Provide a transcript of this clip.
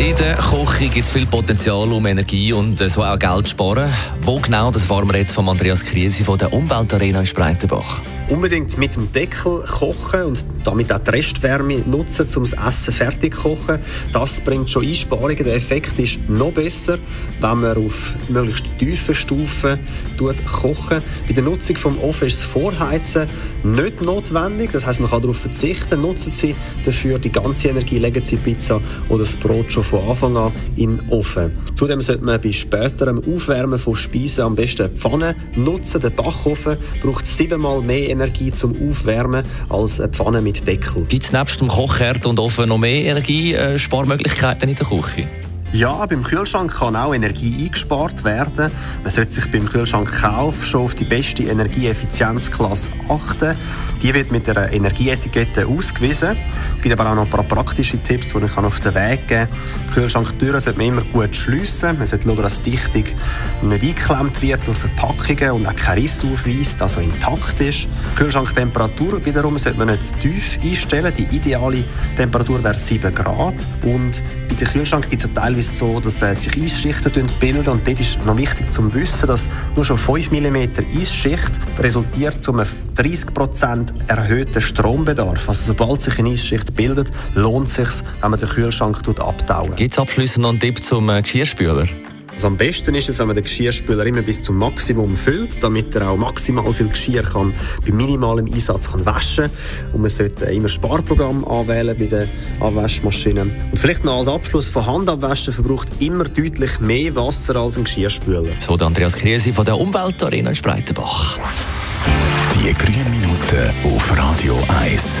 in der Küche gibt es viel Potenzial, um Energie und äh, so auch Geld zu sparen. Wo genau, das erfahren wir jetzt von Andreas Kriesi von der Umweltarena in Spreitenbach. Unbedingt mit dem Deckel kochen und damit auch die Restwärme nutzen, um das Essen fertig zu kochen. Das bringt schon Einsparungen. Der Effekt ist noch besser, wenn man auf möglichst tiefen Stufen kochen. Bei der Nutzung des Ofen ist das Vorheizen nicht notwendig. Das heißt, man kann darauf verzichten. Nutzen Sie dafür die ganze Energie, legen Sie Pizza oder das Brot schon von Anfang an den Ofen. Zudem sollte man bei späterem Aufwärmen von Speisen am besten Pfanne nutzen. Der Backofen braucht siebenmal mehr Energie zum Aufwärmen als eine Pfanne mit Deckel. Gibt es nebst dem Kochherd und Ofen noch mehr Energiesparmöglichkeiten in der Küche? Ja, beim Kühlschrank kann auch Energie eingespart werden. Man sollte sich beim Kühlschrankkauf schon auf die beste Energieeffizienzklasse achten. Die wird mit einer Energieetikette ausgewiesen. Es gibt aber auch noch ein paar praktische Tipps, die ich auf den Weg geben kann. Kühlschranktüren sollte man immer gut schliessen. Man sollte schauen, dass die Dichtung nicht eingeklemmt wird durch Verpackungen und auch kein Riss aufweist, also intakt ist. Kühlschranktemperatur wiederum sollte man nicht zu tief einstellen. Die ideale Temperatur wäre 7 Grad. Und bei den Kühlschrank gibt es teilweise teilweise so, dass äh, sich Eisschichten bilden und dort ist noch wichtig zu wissen, dass nur schon 5 mm Eisschicht resultiert zu einem 30% erhöhten Strombedarf. Also sobald sich eine Eisschicht bildet, lohnt es sich, wenn man den Kühlschrank abtauen. Gibt es abschließend noch einen Tipp zum äh, Geschirrspüler? Also am besten ist es, wenn man den Geschirrspüler immer bis zum Maximum füllt, damit er auch maximal viel Geschirr kann, bei minimalem Einsatz kann waschen Und man sollte immer Sparprogramm anwählen bei den Abwaschmaschinen. Und vielleicht noch als Abschluss, von Hand abwaschen verbraucht immer deutlich mehr Wasser als ein Geschirrspüler. So der Andreas Kriesi von der Umweltarena in Spreitenbach. Die grünen Minuten auf Radio 1.